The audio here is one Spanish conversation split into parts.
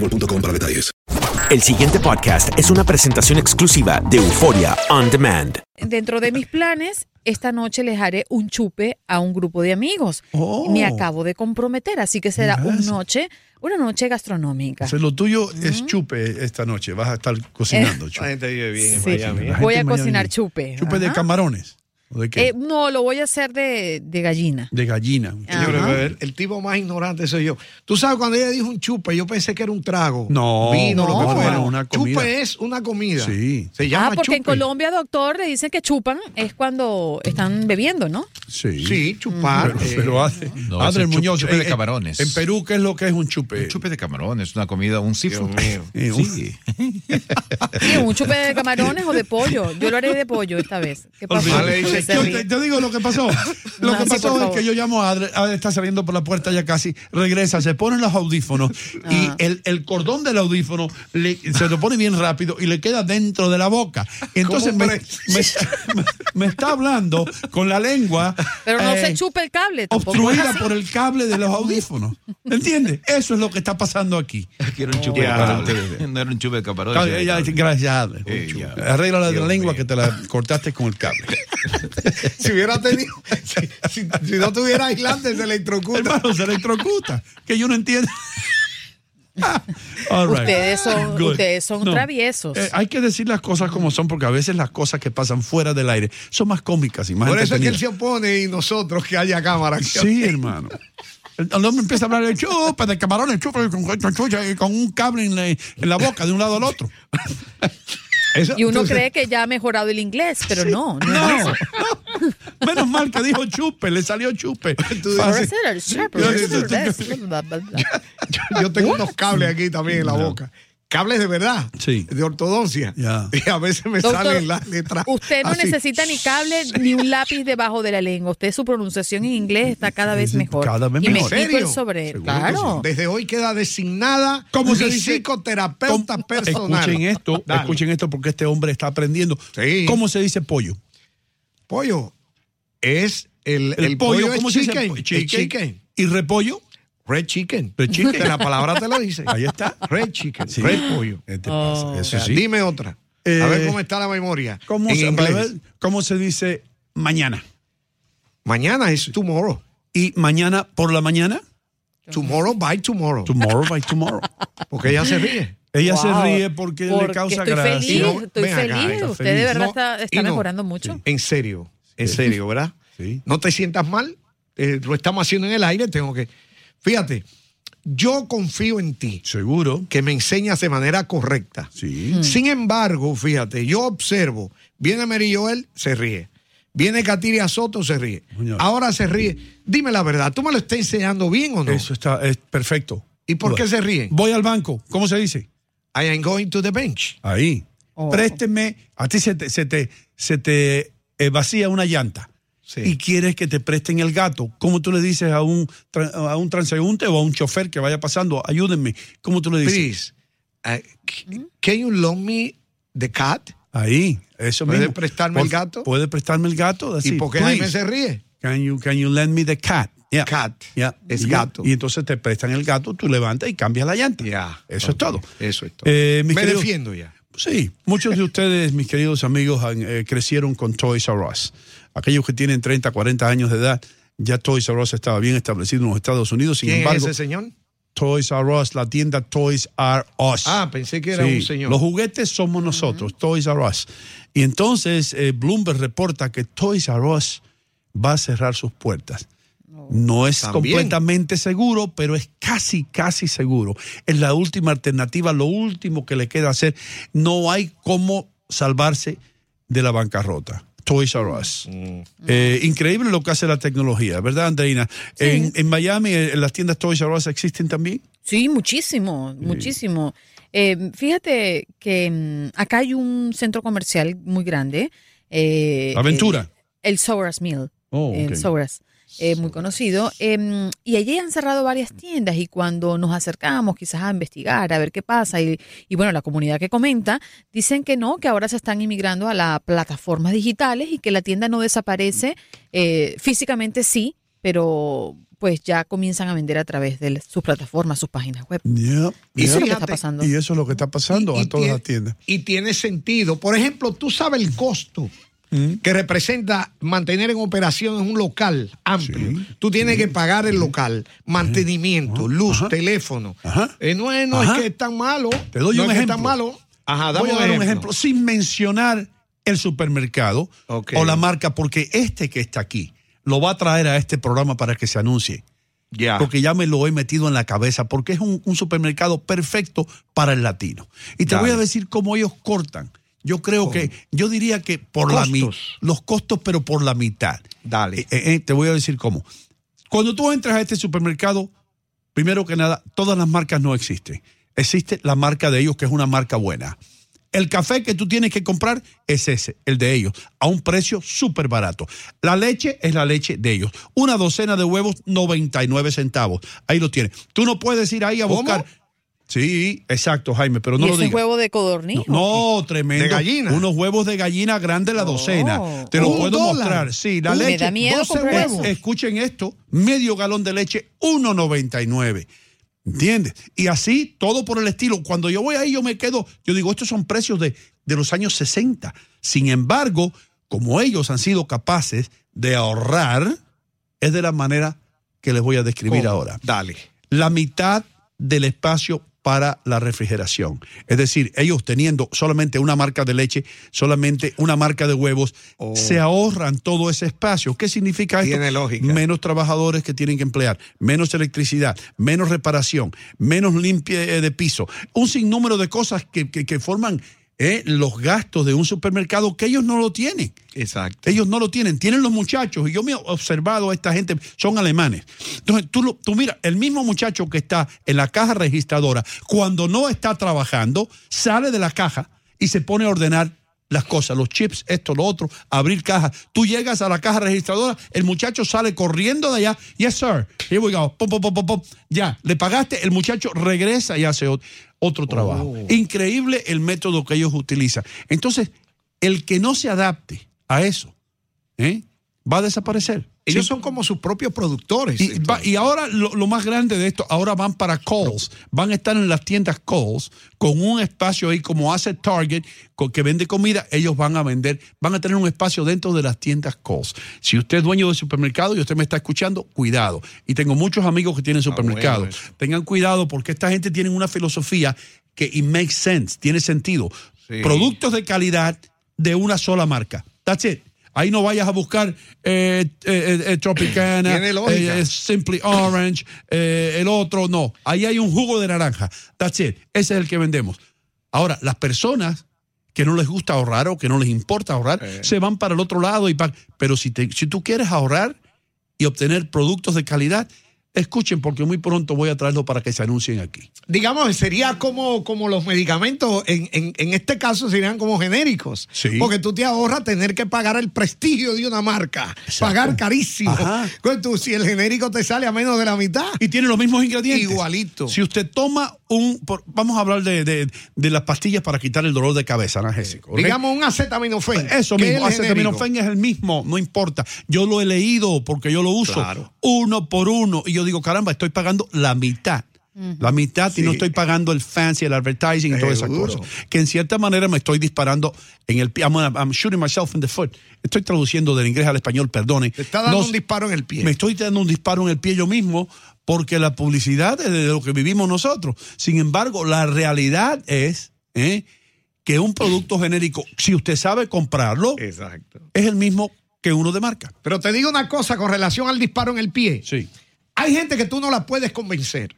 boostmobile.com para detalles. El siguiente podcast es una presentación exclusiva de Euforia On Demand. Dentro de mis planes, esta noche les haré un chupe a un grupo de amigos. Oh. Me acabo de comprometer, así que será una noche, una noche gastronómica. O sea, lo tuyo es chupe esta noche. Vas a estar cocinando chupe. La gente vive bien en Sí. Miami. La Voy a Miami. cocinar chupe. ¿Chupe de camarones? ¿O de qué? Eh, no, lo voy a hacer de, de gallina. de gallina. Señores, el, el tipo más ignorante soy yo. Tú sabes, cuando ella dijo un chupe, yo pensé que era un trago. No, Vino, lo no, que fuera. no, una comida. Chupe es una comida. Sí. Se llama Ah, porque en. Colombia, doctor, le dicen que chupan es cuando están bebiendo, ¿no? Sí. Sí, chupar. Pero, eh, pero hace, No, chup- Muñoz, chupe de en- camarones. En Perú, ¿qué es lo que es un chupe? Un chupe de camarones, una comida, un seafood. Eh, Sí. Sí, un chupe de camarones o de pollo. Yo lo haré de pollo esta vez. ¿Qué pasó? Yo te, digo lo que pasó. Lo No, que pasó es que yo llamo a Adri, Adri está saliendo por la puerta ya casi, regresa, se pone los audífonos y Ah. el, el cordón del audífono le- se lo pone bien rápido y le queda dentro de la boca. Entonces ¿Cómo me, me- me está hablando con la lengua Pero no eh, se chupe el cable tampoco. obstruida por el cable de los audífonos. ¿Entiendes? Eso es lo que está pasando aquí. Quiero un chupe de. No era un chupe de gracias. Adri. Eh, ya. Arregla la de la Dios lengua mío. que te la cortaste con el cable. si hubiera tenido. Si, si- si no tuviera aislante, se electrocuta. Hermano, se electrocuta. Que yo no entiendo. All right. Ustedes son- Good. ustedes son traviesos. eh, hay que decir las cosas como son, porque a veces las cosas que pasan fuera del aire son más cómicas y más Por eso es que él se opone y nosotros que haya cámara. Sí, hermano. El, el hombre empieza a hablar de chupa, de camarones, chupa, con, con- con- con un cable en la, en la boca de un lado al otro. Eso- Y uno cree que ya ha mejorado el inglés, pero no, no, No, es eso. no. Menos mal que dijo chupe, le salió chupe. Yo tengo unos cables aquí también en la boca. Cables de verdad. Sí. De ortodoncia. Ya. Y a veces me Doctor, salen las letras. Usted no así. necesita ni cable ni un lápiz debajo de la lengua. Usted su pronunciación en inglés está cada vez mejor. cada vez y me mejor. explico ¿En el sobre. Claro. Desde hoy queda designada ¿Cómo se dice? psicoterapeuta ¿Cómo- personal. Escuchen esto, Dale. escuchen esto porque este hombre está aprendiendo. Sí. ¿Cómo se dice pollo? Pollo es el, El, el pollo, pollo, ¿cómo es se dice? chicken. chicken. ¿Y repollo? Red chicken. Red chicken. La palabra te lo dice. Ahí está. Red chicken. Sí. Red pollo. ¿Qué te Oh. pasa? Eso O sea, sí. Dime otra. Eh, a ver cómo está la memoria. ¿Cómo, en se, inglés. a ver, ¿Cómo se dice mañana? Mañana es tomorrow. ¿Y mañana por la mañana? Tomorrow by tomorrow. Tomorrow by tomorrow. Porque ella se ríe. Ella Wow. se ríe porque, le causa estoy gracia. feliz, no- estoy acá, feliz. Usted feliz. de verdad No, está, y está no. mejorando mucho. En serio. En serio, ¿verdad? Sí. No te sientas mal. eh, lo estamos haciendo en el aire. Tengo que. Fíjate, yo confío en ti. Seguro. Que me enseñas de manera correcta. Sí. Sin embargo, fíjate, yo observo. Viene Mary Joel, se ríe. Viene Katiria Soto, se ríe. Ahora se ríe. Dime la verdad, ¿tú me lo estás enseñando bien o no? Eso está es perfecto. ¿Y por qué se ríen? Voy al banco. ¿Cómo se dice? I am going to the bench. Ahí. Oh. Présteme. A ti se te, se te, se te eh, vacía una llanta. Sí. Y quieres que te presten el gato. ¿Cómo tú le dices a un, a un transeúnte o a un chofer que vaya pasando? Ayúdenme. ¿Cómo tú le dices? Please, can you loan me the cat? Ahí, eso ¿Puede mismo. prestarme el gato? ¿Puede prestarme el gato? That's ¿Y por qué Jaime se ríe? Can you, can you lend me the cat? Yeah. Cat. Yeah. Es Y gato. Y entonces te prestan el gato, tú levantas y cambias la llanta. Eso es todo. Eso es todo. Eh, Me queridos- defiendo ya. Sí, muchos de ustedes, mis queridos amigos, eh, crecieron con Toys R Us. Aquellos que tienen 30, 40 años de edad, ya Toys R Us estaba bien establecido en los Estados Unidos. Sin ¿Quién embargo, es ese señor? Toys R Us, la tienda Toys R Us. Ah, pensé que era Sí, un señor. Los juguetes somos nosotros, Toys R Us. Y entonces eh, Bloomberg reporta que Toys R Us va a cerrar sus puertas. No es También. completamente seguro, pero es casi, casi seguro. Es la última alternativa, lo último que le queda hacer. No hay cómo salvarse de la bancarrota. Toys R Us. Mm. Eh, increíble lo que hace la tecnología, ¿verdad, Andreina? En, en Miami, eh, las tiendas Toys R Us existen también. Sí, muchísimo, muchísimo. Eh, fíjate que mm, acá hay un centro comercial muy grande. eh, Aventura. el Soras Mill. Oh, El ok. Eh, muy conocido. eh, y allí han cerrado varias tiendas y cuando nos acercamos quizás a investigar, a ver qué pasa, y, y bueno, la comunidad que comenta, dicen que no, que ahora se están inmigrando a las plataformas digitales y que la tienda no desaparece, eh, físicamente sí, pero pues ya comienzan a vender a través de sus plataformas, sus páginas web. Yeah, Y eso es lo que está pasando. Y eso es lo que está pasando Y- y a todas tie- las tiendas. Y tiene sentido. Por ejemplo, tú sabes el costo Mm. que representa mantener en operación un local amplio. tú tienes que pagar el local, mantenimiento, luz, teléfono. Eh, no es, no es que es tan malo. Te doy no un es que es ejemplo. tan malo. Ajá, dame Voy a dar un ejemplo. ejemplo sin mencionar el supermercado o la marca, porque este que está aquí lo va a traer a este programa para que se anuncie. Porque ya me lo he metido en la cabeza, porque es un, un supermercado perfecto para el latino. Y te Dale. voy a decir cómo ellos cortan. Yo creo que, yo diría que por la mitad, los costos, pero por la mitad. Dale. Eh, eh, te voy a decir cómo. Cuando tú entras a este supermercado, primero que nada, todas las marcas no existen. Existe la marca de ellos, que es una marca buena. El café que tú tienes que comprar es ese, el de ellos, a un precio súper barato. La leche es la leche de ellos. Una docena de huevos, 99 centavos. Ahí lo tienes. Tú no puedes ir ahí a ¿Cómo? buscar. Sí, exacto, Jaime, pero no ¿Y lo ese digas. huevo de codorniz? No, tremendo. ¿De gallina? Unos huevos de gallina grande la docena. Te lo puedo dólar. mostrar. Sí, la Uy, me leche. da miedo 12 comprar huevos. Escuchen esto, medio galón de leche, 1.99. ¿Entiendes? Y así, todo por el estilo. Cuando yo voy ahí, yo me quedo, yo digo, estos son precios de, de los años 60. Sin embargo, como ellos han sido capaces de ahorrar, es de la manera que les voy a describir ¿Cómo? ahora Dale. la mitad del espacio para la refrigeración. Es decir, ellos teniendo solamente una marca de leche, solamente una marca de huevos, Oh. se ahorran todo ese espacio. ¿Qué significa esto? Tiene lógica. Menos trabajadores que tienen que emplear, menos electricidad, menos reparación, menos limpia de piso. Un sinnúmero de cosas que, que- que forman eh, los gastos de un supermercado que ellos no lo tienen. Exacto. Ellos no lo tienen, tienen los muchachos. Y yo me he observado a esta gente, son alemanes. Entonces, tú, tú mira, el mismo muchacho que está en la caja registradora, cuando no está trabajando, sale de la caja y se pone a ordenar las cosas, los chips, esto, lo otro, abrir caja. Tú llegas a la caja registradora, el muchacho sale corriendo de allá. Yes, sir. Here we go. Pum, pum, pum, pum, pum. Ya, le pagaste, el muchacho regresa y hace ot- otro trabajo. Increíble el método que ellos utilizan. Entonces, el que no se adapte a eso, ¿eh? va a desaparecer. Ellos Sí. son como sus propios productores. Y, va- y ahora lo, lo más grande de esto, ahora van para Coles, van a estar en las tiendas Coles con un espacio ahí como hace Target con, que vende comida, ellos van a vender, van a tener un espacio dentro de las tiendas Coles. Si usted es dueño de supermercado y usted me está escuchando, cuidado. Y tengo muchos amigos que tienen supermercados. bueno eso. Tengan cuidado porque esta gente tiene una filosofía que it makes sense, tiene sentido. Sí. Productos de calidad de una sola marca. That's it. Ahí no vayas a buscar eh, eh, eh, Tropicana, Simply Orange, el otro, no. Ahí hay un jugo de naranja. That's it. Ese es el que vendemos. Ahora, las personas que no les gusta ahorrar o que no les importa ahorrar, se van para el otro lado y pa- Pero si, te- si tú quieres ahorrar y obtener productos de calidad, escuchen porque muy pronto voy a traerlo para que se anuncien aquí. digamos, sería como, como los medicamentos, en, en, en este caso serían como genéricos. Sí. Porque tú te ahorras tener que pagar el prestigio de una marca, pagar carísimo. Ajá. Tú, si el genérico te sale a menos de la mitad, Y tiene los mismos ingredientes. Igualito. Si usted toma un, por- vamos a hablar de, de- de las pastillas para quitar el dolor de cabeza analgésico. ¿ok? Digamos un acetaminofén. Eso que es mismo, el genérico. acetaminofén es el mismo, no importa. Yo lo he leído porque yo lo uso Claro. uno por uno y yo digo, caramba, estoy pagando la mitad. La mitad y no estoy pagando el fancy, el advertising y todas esas cosas. Que en cierta manera me estoy disparando en el pie. I'm, I'm shooting myself in the foot. Estoy traduciendo del inglés al español, perdone. Te está dando No- un disparo en el pie. me estoy dando un disparo en el pie yo mismo porque la publicidad es de lo que vivimos nosotros. Sin embargo, la realidad es ¿eh? que un producto genérico, si usted sabe comprarlo, Exacto. es el mismo que uno de marca. Pero te digo una cosa con relación al disparo en el pie. Sí. Hay gente que tú no la puedes convencer.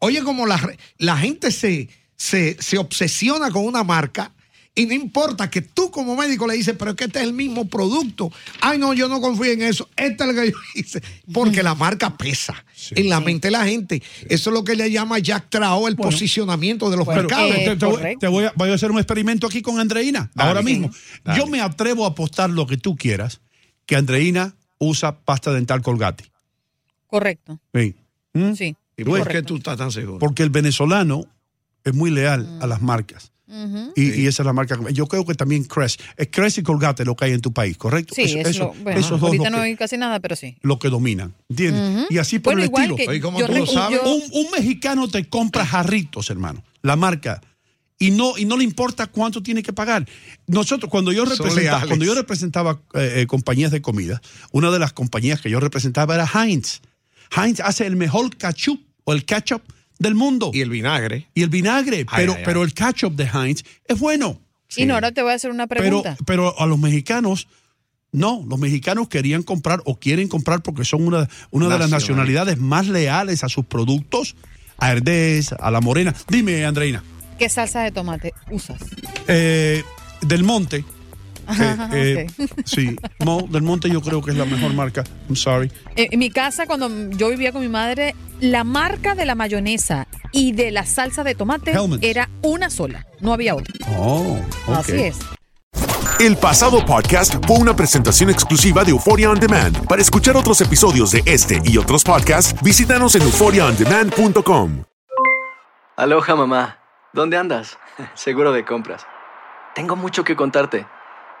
Oye, como la, la gente se, se, se obsesiona con una marca y no importa que tú como médico le dices, pero es que este es el mismo producto. Ay, no, yo no confío en eso. Este es lo que yo hice. Porque la marca pesa en la mente de la gente. Eso es lo que le llama Jack Trao el posicionamiento de los Pero mercados. te, te- te voy, correcto. te voy a, voy a hacer un experimento aquí con Andreina, Dale. ahora mismo. Dale. Yo me atrevo a apostar lo que tú quieras, que Andreina usa pasta dental Colgate. Correcto. Sí. ¿Mm? Sí. ¿Y por qué tú estás tan seguro? Porque el venezolano es muy leal Mm. a las marcas. Y, y esa es la marca. Yo creo que también Crest. Es Crest y Colgate lo que hay en tu país, ¿correcto? Sí, Eso- es lo, bueno, esos dos ahorita lo no que, hay casi nada, pero sí. lo que dominan. ¿Entiendes? Y así por Bueno, el igual estilo. que Oye, ¿cómo yo tú lo re- sabes? yo- Un, un mexicano te compra jarritos, hermano. La marca. Y no, y no le importa cuánto tiene que pagar. Nosotros, cuando yo, representaba, cuando yo representaba eh, eh, compañías de comida, una de las compañías que yo representaba era Heinz. Heinz hace el mejor ketchup o el ketchup del mundo. Y el vinagre. Y el vinagre, Ay, pero, ay, ay. pero el ketchup de Heinz es bueno. Y no, ahora te voy a hacer una Pero, pregunta. pero a los mexicanos, no, los mexicanos querían comprar o quieren comprar porque son una, una de las Nacional. nacionalidades más leales a sus productos, a Herdez, a la Morena. Dime, Andreina, ¿Qué salsa de tomate usas? eh, Del Monte. Ajá, eh, ok. Sí, no, Del Monte yo creo que es la mejor marca. I'm sorry. En, en mi casa, cuando yo vivía con mi madre, la marca de la mayonesa y de la salsa de tomate era una sola, no había otra. Oh, Así es. El pasado podcast fue una presentación exclusiva de Euphoria On Demand. Para escuchar otros episodios de este y otros podcasts, visítanos en euphoriaondemand.com. Aloha mamá, ¿dónde andas? Seguro de compras. Tengo mucho que contarte.